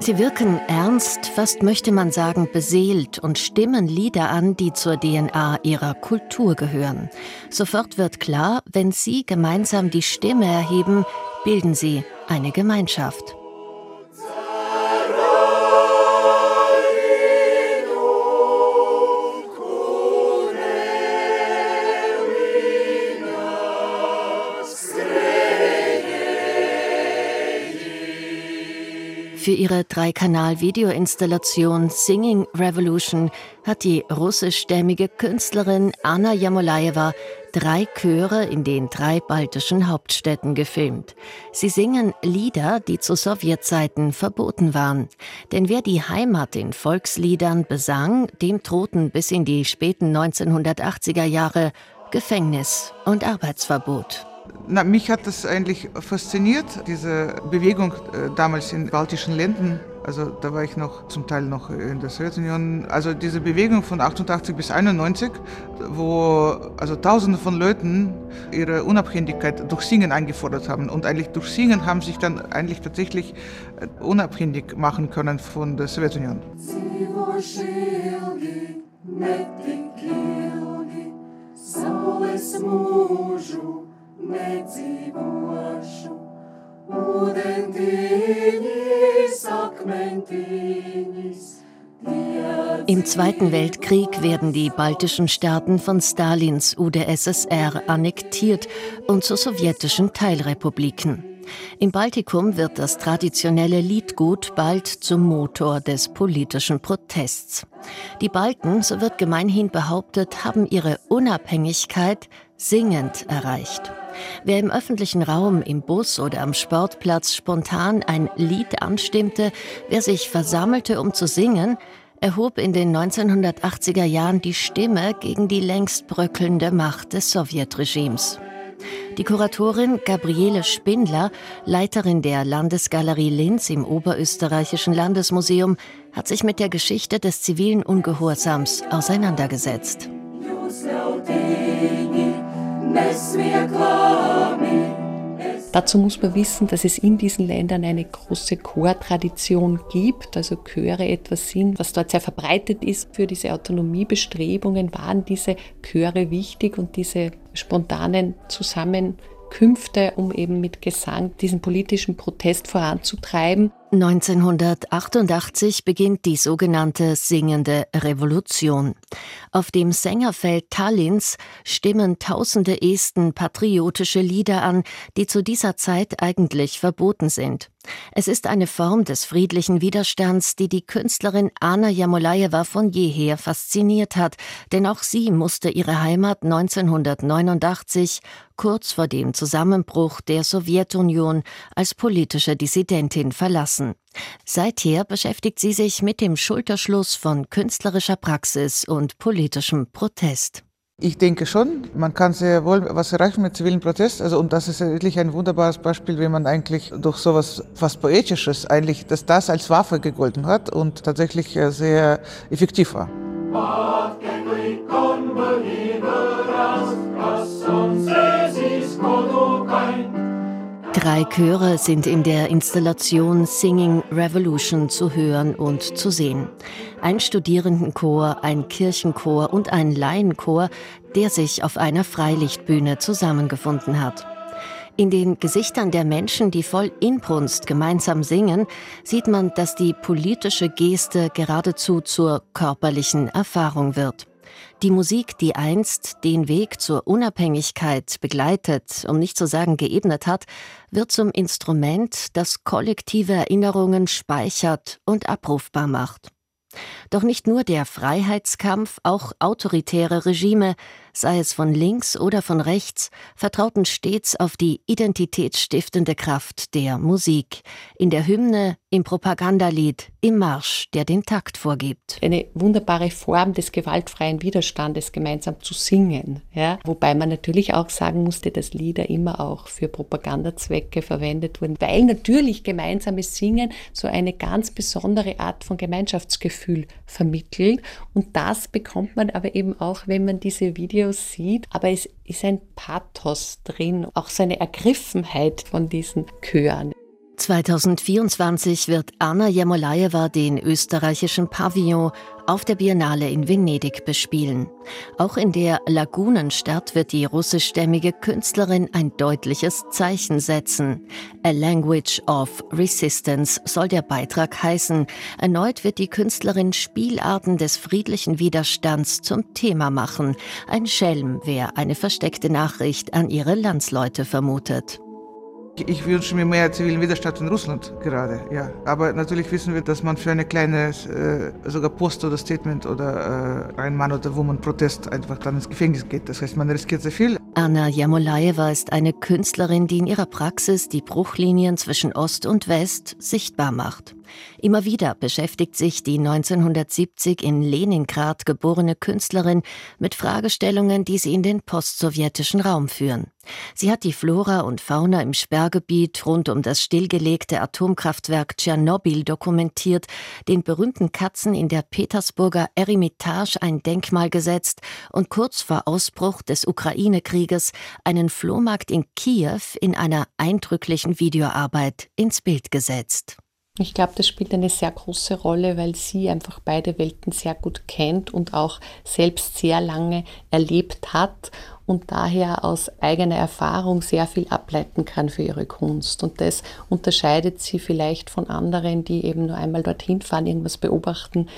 Sie wirken ernst, fast möchte man sagen beseelt und stimmen Lieder an, die zur DNA ihrer Kultur gehören. Sofort wird klar, wenn sie gemeinsam die Stimme erheben, bilden sie eine Gemeinschaft. Für ihre Dreikanal-Videoinstallation Singing Revolution hat die russischstämmige Künstlerin Anna Jamolaeva drei Chöre in den drei baltischen Hauptstädten gefilmt. Sie singen Lieder, die zu Sowjetzeiten verboten waren. Denn wer die Heimat in Volksliedern besang, dem drohten bis in die späten 1980er Jahre Gefängnis und Arbeitsverbot. Na, mich hat das eigentlich fasziniert, diese Bewegung äh, damals in baltischen Ländern. Also da war ich noch zum Teil noch in der Sowjetunion. Also diese Bewegung von 88 bis 91, wo also Tausende von Leuten ihre Unabhängigkeit durch Singen eingefordert haben. Und eigentlich durch Singen haben sich dann eigentlich tatsächlich äh, unabhängig machen können von der Sowjetunion. Saules mūžu nedzīvošu. Im Zweiten Weltkrieg werden die baltischen Staaten von Stalins UdSSR annektiert und zu sowjetischen Teilrepubliken. Im Baltikum wird das traditionelle Liedgut bald zum Motor des politischen Protests. Die Balten, so wird gemeinhin behauptet, haben ihre Unabhängigkeit singend erreicht. Wer im öffentlichen Raum, im Bus oder am Sportplatz spontan ein Lied anstimmte, wer sich versammelte, um zu singen, erhob in den 1980er Jahren die Stimme gegen die längst bröckelnde Macht des Sowjetregimes. Die Kuratorin Gabriele Spindler, Leiterin der Landesgalerie Linz im Oberösterreichischen Landesmuseum, hat sich mit der Geschichte des zivilen Ungehorsams auseinandergesetzt. Dazu muss man wissen, dass es in diesen Ländern eine große Chortradition gibt, also Chöre etwas sind, was dort sehr verbreitet ist. Für diese Autonomiebestrebungen waren diese Chöre wichtig und diese spontanen Zusammenkünfte, um eben mit Gesang diesen politischen Protest voranzutreiben. 1988 beginnt die sogenannte Singende Revolution. Auf dem Sängerfeld Tallinns stimmen tausende Esten patriotische Lieder an, die zu dieser Zeit eigentlich verboten sind. Es ist eine Form des friedlichen Widerstands, die die Künstlerin Anna Jamolajewa von jeher fasziniert hat, denn auch sie musste ihre Heimat 1989, kurz vor dem Zusammenbruch der Sowjetunion, als politische Dissidentin verlassen. Seither beschäftigt sie sich mit dem Schulterschluss von künstlerischer Praxis und politischem Protest. Ich denke schon, man kann sehr wohl was erreichen mit zivilen Protest. Also, und das ist wirklich ein wunderbares Beispiel, wie man eigentlich durch sowas fast Poetisches eigentlich, dass das als Waffe gegolten hat und tatsächlich sehr effektiv war. Drei Chöre sind in der Installation Singing Revolution zu hören und zu sehen. Ein Studierendenchor, ein Kirchenchor und ein Laienchor, der sich auf einer Freilichtbühne zusammengefunden hat. In den Gesichtern der Menschen, die voll Inbrunst gemeinsam singen, sieht man, dass die politische Geste geradezu zur körperlichen Erfahrung wird. Die Musik, die einst den Weg zur Unabhängigkeit begleitet, um nicht zu sagen geebnet hat, wird zum Instrument, das kollektive Erinnerungen speichert und abrufbar macht. Doch nicht nur der Freiheitskampf, auch autoritäre Regime sei es von links oder von rechts, vertrauten stets auf die identitätsstiftende Kraft der Musik. In der Hymne, im Propagandalied, im Marsch, der den Takt vorgibt. Eine wunderbare Form des gewaltfreien Widerstandes gemeinsam zu singen. Ja? Wobei man natürlich auch sagen musste, dass Lieder immer auch für Propagandazwecke verwendet wurden, weil natürlich gemeinsames Singen so eine ganz besondere Art von Gemeinschaftsgefühl vermittelt. Und das bekommt man aber eben auch, wenn man diese Videos sieht. Aber es ist ein Pathos drin, auch so eine Ergriffenheit von diesen Chören. 2024 wird Anna Jamolajewa den österreichischen Pavillon auf der Biennale in Venedig bespielen. Auch in der Lagunenstadt wird die russischstämmige Künstlerin ein deutliches Zeichen setzen. A Language of Resistance soll der Beitrag heißen. Erneut wird die Künstlerin Spielarten des friedlichen Widerstands zum Thema machen. Ein Schelm, wer eine versteckte Nachricht an ihre Landsleute vermutet. Ich wünsche mir mehr zivilen Widerstand in Russland gerade, ja. Aber natürlich wissen wir, dass man für eine kleine, äh, sogar Post oder Statement oder äh, ein Mann oder Woman Protest einfach dann ins Gefängnis geht. Das heißt, man riskiert sehr viel. Anna Jamolaeva ist eine Künstlerin, die in ihrer Praxis die Bruchlinien zwischen Ost und West sichtbar macht. Immer wieder beschäftigt sich die 1970 in Leningrad geborene Künstlerin mit Fragestellungen, die sie in den postsowjetischen Raum führen. Sie hat die Flora und Fauna im Sperrgebiet rund um das stillgelegte Atomkraftwerk Tschernobyl dokumentiert, den berühmten Katzen in der Petersburger Eremitage ein Denkmal gesetzt und kurz vor Ausbruch des Ukraine-Krieges einen Flohmarkt in Kiew in einer eindrücklichen Videoarbeit ins Bild gesetzt. Ich glaube, das spielt eine sehr große Rolle, weil sie einfach beide Welten sehr gut kennt und auch selbst sehr lange erlebt hat und daher aus eigener Erfahrung sehr viel ableiten kann für ihre Kunst. Und das unterscheidet sie vielleicht von anderen, die eben nur einmal dorthin fahren, irgendwas beobachten,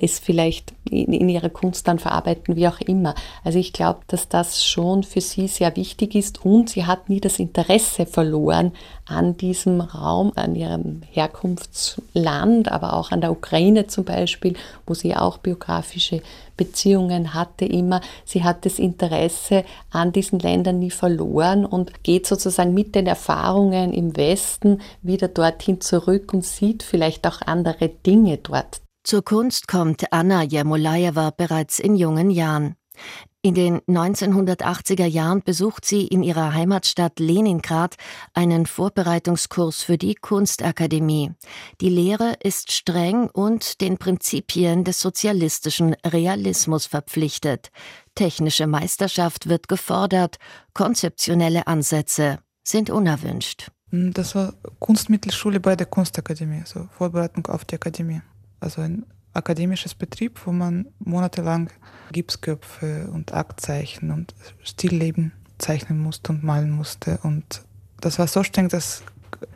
es vielleicht in, in ihrer Kunst dann verarbeiten, wie auch immer. Also ich glaube, dass das schon für sie sehr wichtig ist und sie hat nie das Interesse verloren an diesem Raum, an ihrem Herkunftsland, aber auch an der Ukraine zum Beispiel, wo sie auch biografische Beziehungen hatte immer. Sie hat das Interesse an diesen Ländern nie verloren und geht sozusagen mit den Erfahrungen im Westen wieder dorthin zurück und sieht vielleicht auch andere Dinge dort. Zur Kunst kommt Anna Jermolajewa bereits in jungen Jahren. In den 1980er Jahren besucht sie in ihrer Heimatstadt Leningrad einen Vorbereitungskurs für die Kunstakademie. Die Lehre ist streng und den Prinzipien des sozialistischen Realismus verpflichtet. Technische Meisterschaft wird gefordert, konzeptionelle Ansätze sind unerwünscht. Das war Kunstmittelschule bei der Kunstakademie, also Vorbereitung auf die Akademie. Also ein akademisches Betrieb, wo man monatelang Gipsköpfe und Aktzeichen und Stillleben zeichnen musste und malen musste. Und das war so streng, dass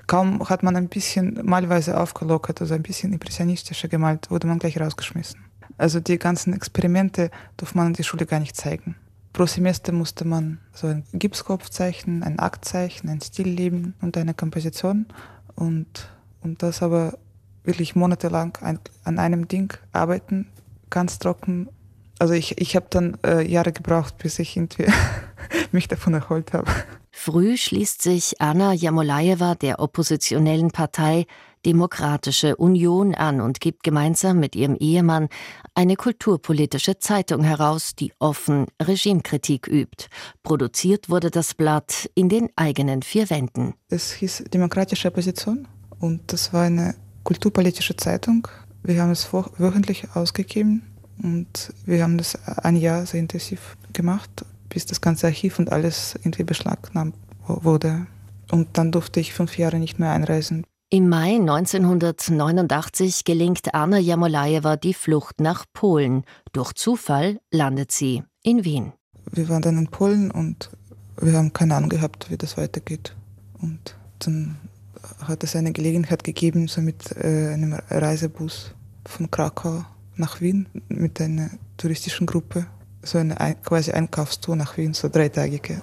kaum hat man ein bisschen malweise aufgelockert, also ein bisschen impressionistischer gemalt, wurde man gleich rausgeschmissen. Also die ganzen Experimente durfte man in der Schule gar nicht zeigen. Pro Semester musste man so einen Gipskopf zeichnen, ein Aktzeichen, ein Stillleben und eine Komposition. Und, und das aber wirklich monatelang ein, an einem Ding arbeiten, ganz trocken. Also ich, ich habe dann äh, Jahre gebraucht, bis ich irgendwie mich davon erholt habe. Früh schließt sich Anna Jamolajewa der oppositionellen Partei Demokratische Union an und gibt gemeinsam mit ihrem Ehemann eine kulturpolitische Zeitung heraus, die offen Regimekritik übt. Produziert wurde das Blatt in den eigenen vier Wänden. Es hieß Demokratische Opposition und das war eine kulturpolitische Zeitung. Wir haben es wöchentlich ausgegeben und wir haben das ein Jahr sehr intensiv gemacht, bis das ganze Archiv und alles irgendwie beschlagnahmt wurde. Und dann durfte ich fünf Jahre nicht mehr einreisen. Im Mai 1989 gelingt Anna Jamolajewa die Flucht nach Polen. Durch Zufall landet sie in Wien. Wir waren dann in Polen und wir haben keine Ahnung gehabt, wie das weitergeht. Und dann hat es eine Gelegenheit gegeben, so mit äh, einem Reisebus von Krakau nach Wien mit einer touristischen Gruppe, so eine quasi Einkaufstour nach Wien, so dreitagige.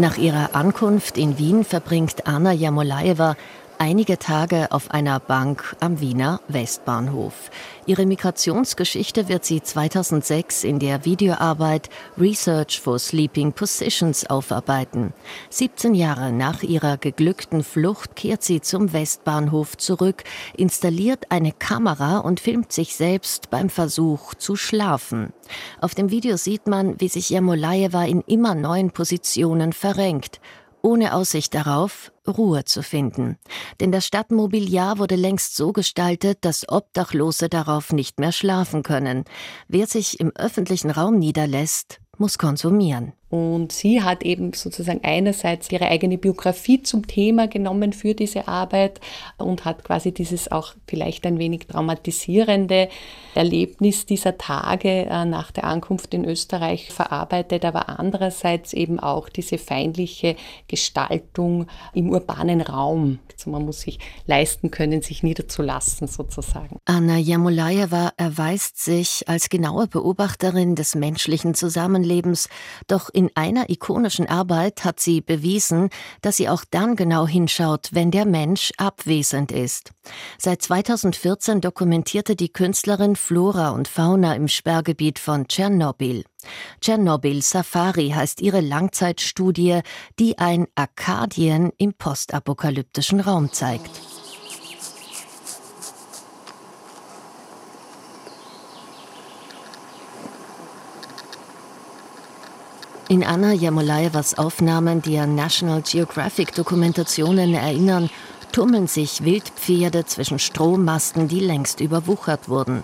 Nach ihrer Ankunft in Wien verbringt Anna Jamolaeva einige Tage auf einer Bank am Wiener Westbahnhof. Ihre Migrationsgeschichte wird sie 2006 in der Videoarbeit Research for Sleeping Positions aufarbeiten. 17 Jahre nach ihrer geglückten Flucht kehrt sie zum Westbahnhof zurück, installiert eine Kamera und filmt sich selbst beim Versuch zu schlafen. Auf dem Video sieht man, wie sich Jamolajewa in immer neuen Positionen verrenkt ohne Aussicht darauf, Ruhe zu finden. Denn das Stadtmobiliar wurde längst so gestaltet, dass Obdachlose darauf nicht mehr schlafen können. Wer sich im öffentlichen Raum niederlässt, muss konsumieren. Und sie hat eben sozusagen einerseits ihre eigene Biografie zum Thema genommen für diese Arbeit und hat quasi dieses auch vielleicht ein wenig traumatisierende Erlebnis dieser Tage äh, nach der Ankunft in Österreich verarbeitet, aber andererseits eben auch diese feindliche Gestaltung im urbanen Raum. Also man muss sich leisten können, sich niederzulassen sozusagen. Anna Jamulajewa erweist sich als genaue Beobachterin des menschlichen Zusammenlebens, doch in einer ikonischen Arbeit hat sie bewiesen, dass sie auch dann genau hinschaut, wenn der Mensch abwesend ist. Seit 2014 dokumentierte die Künstlerin Flora und Fauna im Sperrgebiet von Tschernobyl. Tschernobyl Safari heißt ihre Langzeitstudie, die ein Arkadien im postapokalyptischen Raum zeigt. In Anna Jamolajewas Aufnahmen, die an National Geographic Dokumentationen erinnern, tummeln sich Wildpferde zwischen Strommasten, die längst überwuchert wurden.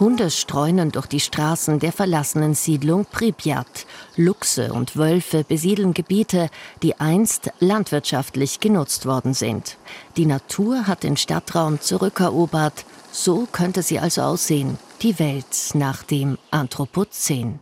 Hunde streunen durch die Straßen der verlassenen Siedlung Pripyat. Luchse und Wölfe besiedeln Gebiete, die einst landwirtschaftlich genutzt worden sind. Die Natur hat den Stadtraum zurückerobert. So könnte sie also aussehen, die Welt nach dem Anthropozän.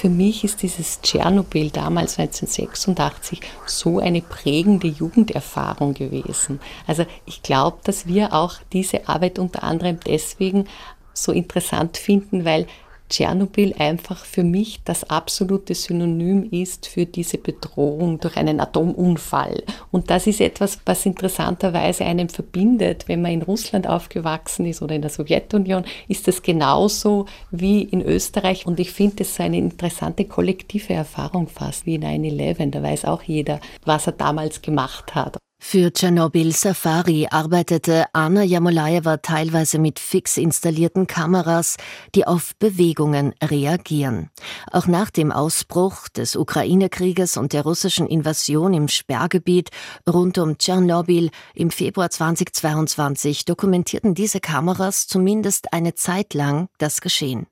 Für mich ist dieses Tschernobyl damals 1986 so eine prägende Jugenderfahrung gewesen. Also ich glaube, dass wir auch diese Arbeit unter anderem deswegen so interessant finden, weil Tschernobyl einfach für mich das absolute Synonym ist für diese Bedrohung durch einen Atomunfall. Und das ist etwas, was interessanterweise einen verbindet. Wenn man in Russland aufgewachsen ist oder in der Sowjetunion, ist das genauso wie in Österreich. Und ich finde es so eine interessante kollektive Erfahrung fast wie 9-11. Da weiß auch jeder, was er damals gemacht hat. Für Tschernobyl Safari arbeitete Anna Jamolajewa teilweise mit fix installierten Kameras, die auf Bewegungen reagieren. Auch nach dem Ausbruch des Ukraine-Krieges und der russischen Invasion im Sperrgebiet rund um Tschernobyl im Februar 2022 dokumentierten diese Kameras zumindest eine Zeit lang das Geschehen.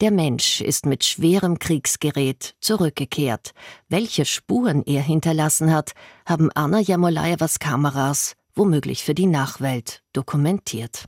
Der Mensch ist mit schwerem Kriegsgerät zurückgekehrt. Welche Spuren er hinterlassen hat, haben Anna Jamolajewas Kameras womöglich für die Nachwelt dokumentiert.